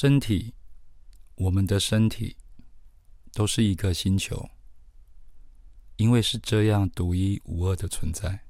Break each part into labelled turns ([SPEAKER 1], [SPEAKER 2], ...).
[SPEAKER 1] 身体，我们的身体都是一个星球，因为是这样独一无二的存在，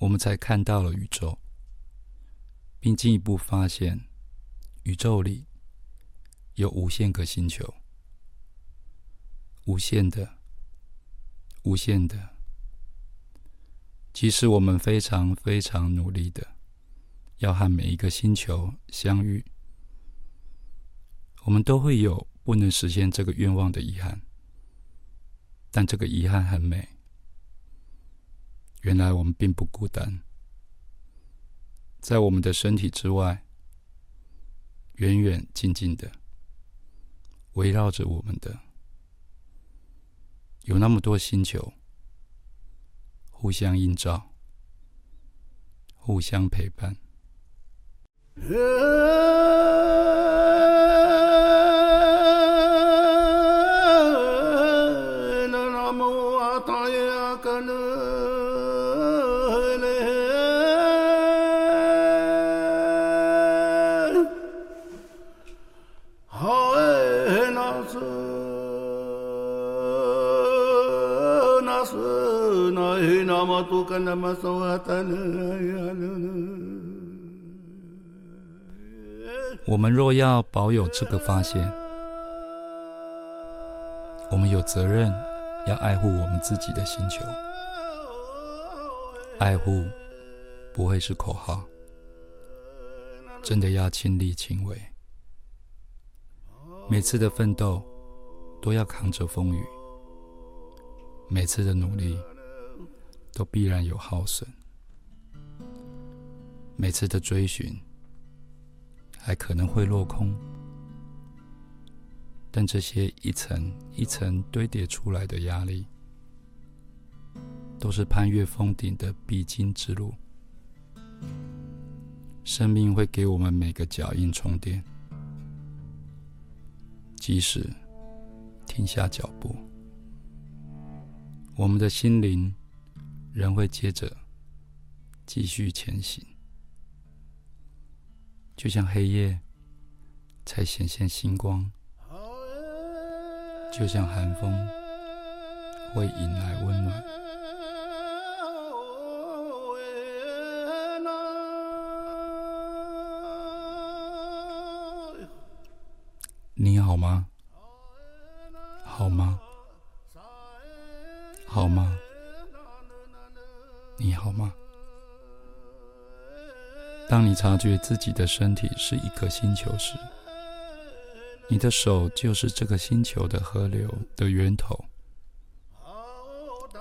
[SPEAKER 1] 我们才看到了宇宙，并进一步发现宇宙里有无限个星球，无限的，无限的。即使我们非常非常努力的要和每一个星球相遇，我们都会有不能实现这个愿望的遗憾。但这个遗憾很美。原来我们并不孤单，在我们的身体之外，远远近近的围绕着我们的，有那么多星球。互相映照，互相陪伴。我们若要保有这个发现，我们有责任要爱护我们自己的星球。爱护不会是口号，真的要亲力亲为。每次的奋斗都要扛着风雨，每次的努力。都必然有耗损，每次的追寻还可能会落空，但这些一层一层堆叠出来的压力，都是攀越峰顶的必经之路。生命会给我们每个脚印充电，即使停下脚步，我们的心灵。仍会接着继续前行，就像黑夜才显现星光，就像寒风会引来温暖。你好吗？好吗？好吗？你好吗？当你察觉自己的身体是一颗星球时，你的手就是这个星球的河流的源头。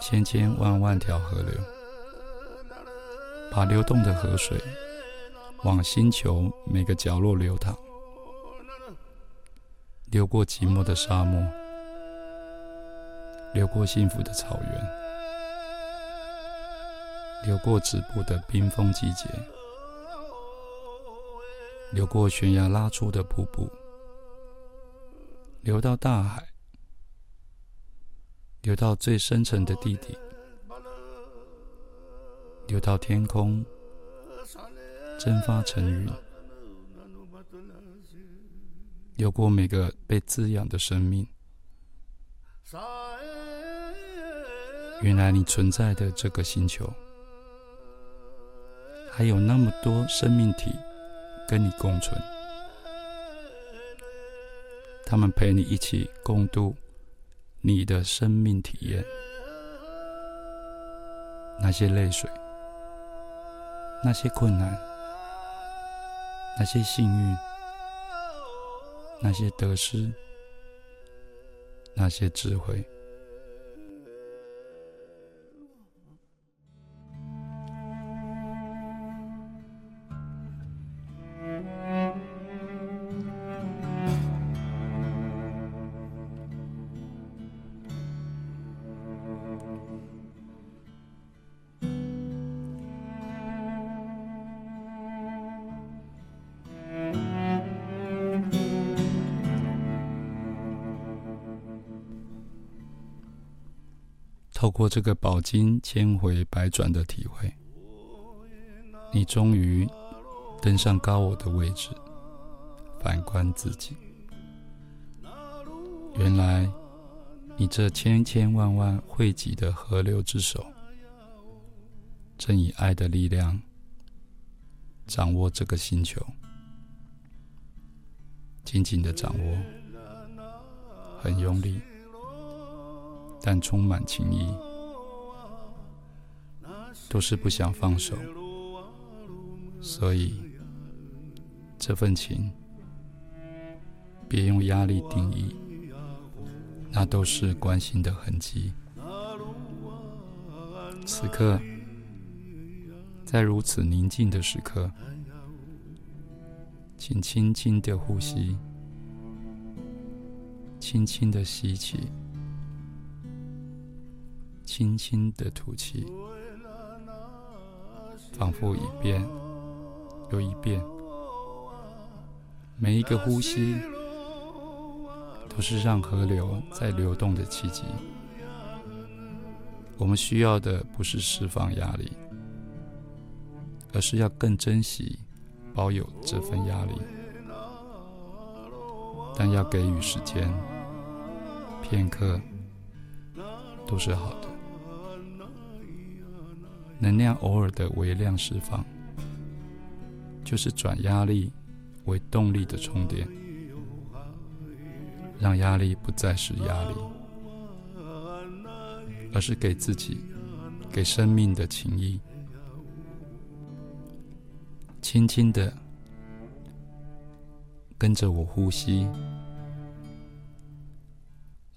[SPEAKER 1] 千千万万条河流，把流动的河水往星球每个角落流淌，流过寂寞的沙漠，流过幸福的草原。流过止步的冰封季节，流过悬崖拉出的瀑布，流到大海，流到最深沉的地底，流到天空，蒸发成云，流过每个被滋养的生命。原来你存在的这个星球。还有那么多生命体跟你共存，他们陪你一起共度你的生命体验。那些泪水，那些困难，那些幸运，那些得失，那些智慧。透过这个饱经千回百转的体会，你终于登上高我的位置，反观自己，原来你这千千万万汇集的河流之手，正以爱的力量掌握这个星球，紧紧的掌握，很用力，但充满情意，都是不想放手，所以这份情。别用压力定义，那都是关心的痕迹。此刻，在如此宁静的时刻，请轻轻的呼吸，轻轻的吸气，轻轻的吐气，仿佛一遍又一遍，每一个呼吸。都是让河流在流动的契机。我们需要的不是释放压力，而是要更珍惜保有这份压力。但要给予时间，片刻都是好的。能量偶尔的微量释放，就是转压力为动力的充电。让压力不再是压力，而是给自己、给生命的情谊。轻轻的跟着我呼吸，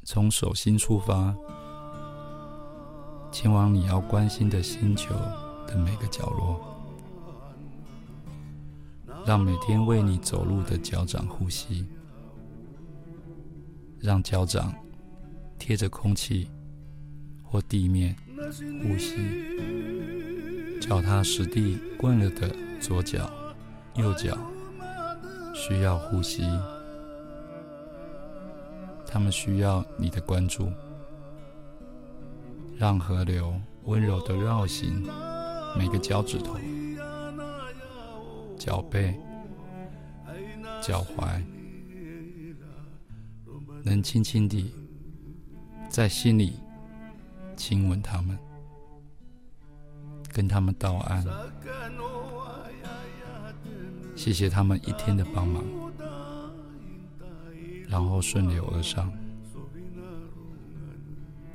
[SPEAKER 1] 从手心出发，前往你要关心的星球的每个角落，让每天为你走路的脚掌呼吸。让脚掌贴着空气或地面呼吸，脚踏实地惯了的左脚、右脚需要呼吸，他们需要你的关注。让河流温柔的绕行每个脚趾头、脚背、脚踝。能轻轻地在心里亲吻他们，跟他们道安，谢谢他们一天的帮忙，然后顺流而上，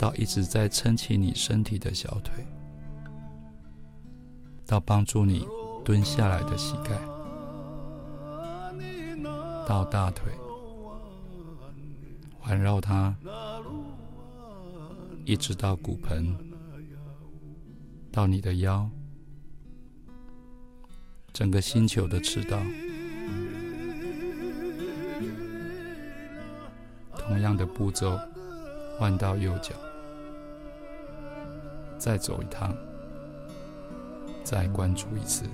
[SPEAKER 1] 到一直在撑起你身体的小腿，到帮助你蹲下来的膝盖，到大腿。环绕它，一直到骨盆，到你的腰，整个星球的赤道。同样的步骤，换到右脚，再走一趟，再关注一次。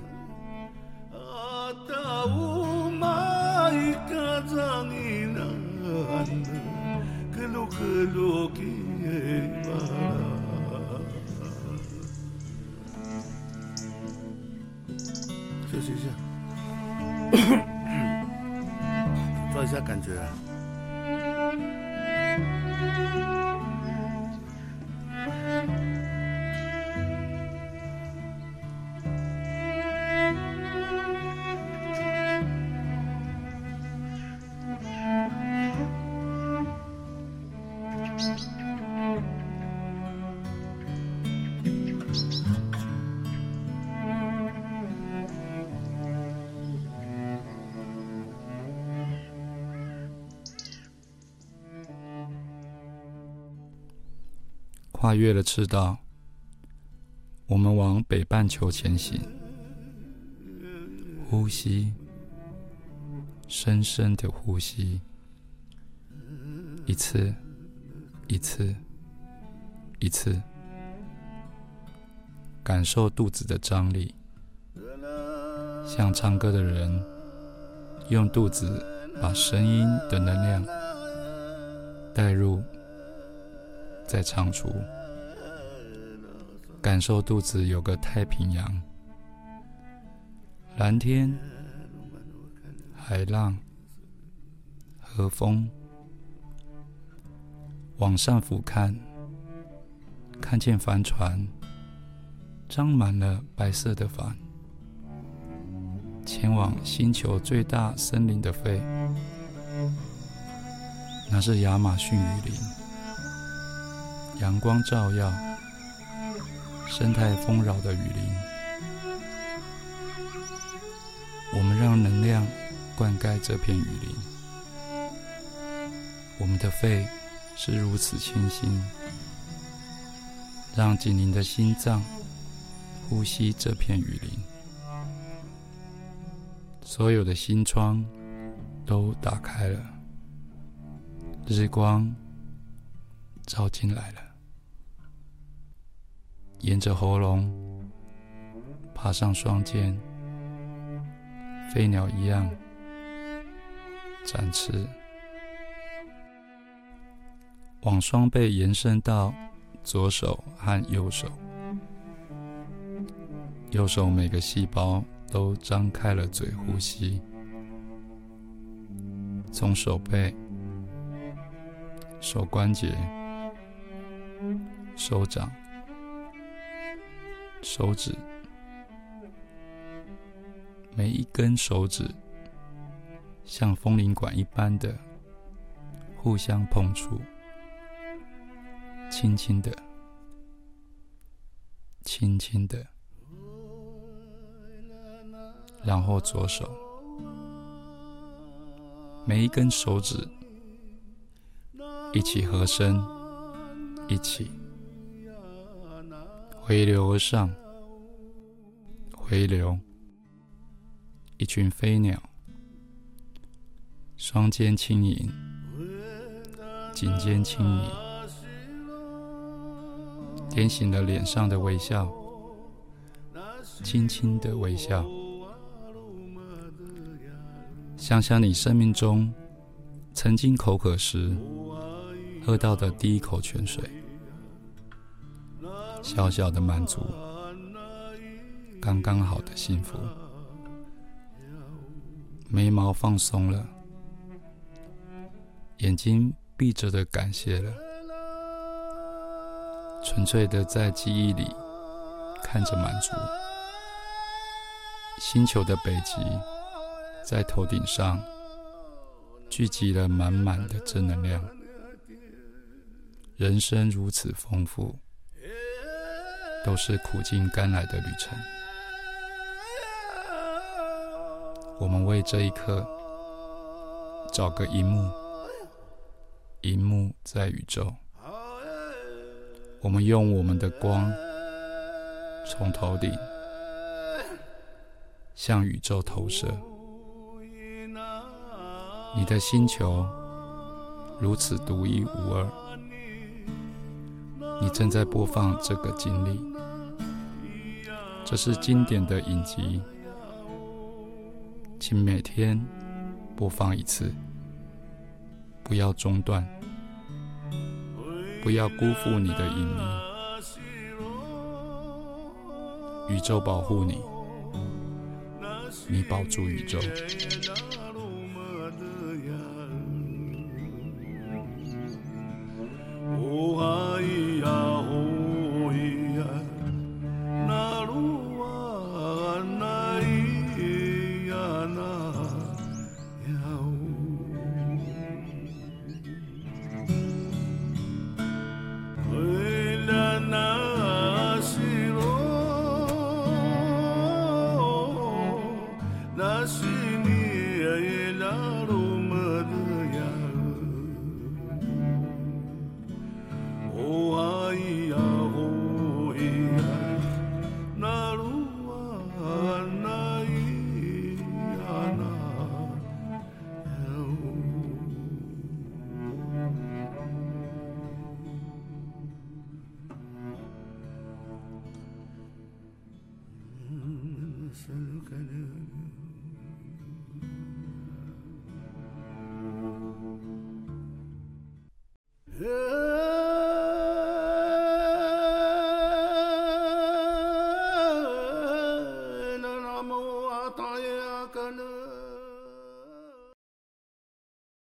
[SPEAKER 2] 休息一下，抓一下感觉。
[SPEAKER 1] 跨越了赤道，我们往北半球前行。呼吸，深深的呼吸，一次，一次，一次，感受肚子的张力，像唱歌的人，用肚子把声音的能量带入。再唱出，感受肚子有个太平洋，蓝天、海浪、和风，往上俯瞰，看见帆船张满了白色的帆，前往星球最大森林的飞，那是亚马逊雨林，阳光照耀，生态丰饶的雨林，我们让能量灌溉这片雨林，我们的肺是如此清新，让紧邻的心脏呼吸这片雨林，所有的心窗都打开了，日光照进来了，沿着喉咙爬上双肩，飞鸟一样展翅。往双背延伸到左手和右手，右手每个细胞都张开了嘴呼吸，从手背、手关节、手掌、手指，每一根手指像风铃管一般的互相碰触。轻轻的，轻轻的，然后左手，每一根手指一起合身，一起回流而上，回流。一群飞鸟，双肩轻盈，颈肩轻盈。点醒了脸上的微笑，轻轻的微笑。想想你生命中曾经口渴时喝到的第一口泉水，小小的满足，刚刚好的幸福。眉毛放松了，眼睛闭着的感谢了。纯粹的在记忆里看着满足，星球的北极在头顶上聚集了满满的正能量。人生如此丰富，都是苦尽甘来的旅程。我们为这一刻找个荧幕，荧幕在宇宙。我们用我们的光，从头顶向宇宙投射。你的星球如此独一无二，你正在播放这个经历，这是经典的影集，请每天播放一次，不要中断。不要辜负你的引迷，宇宙保护你，你保住宇宙。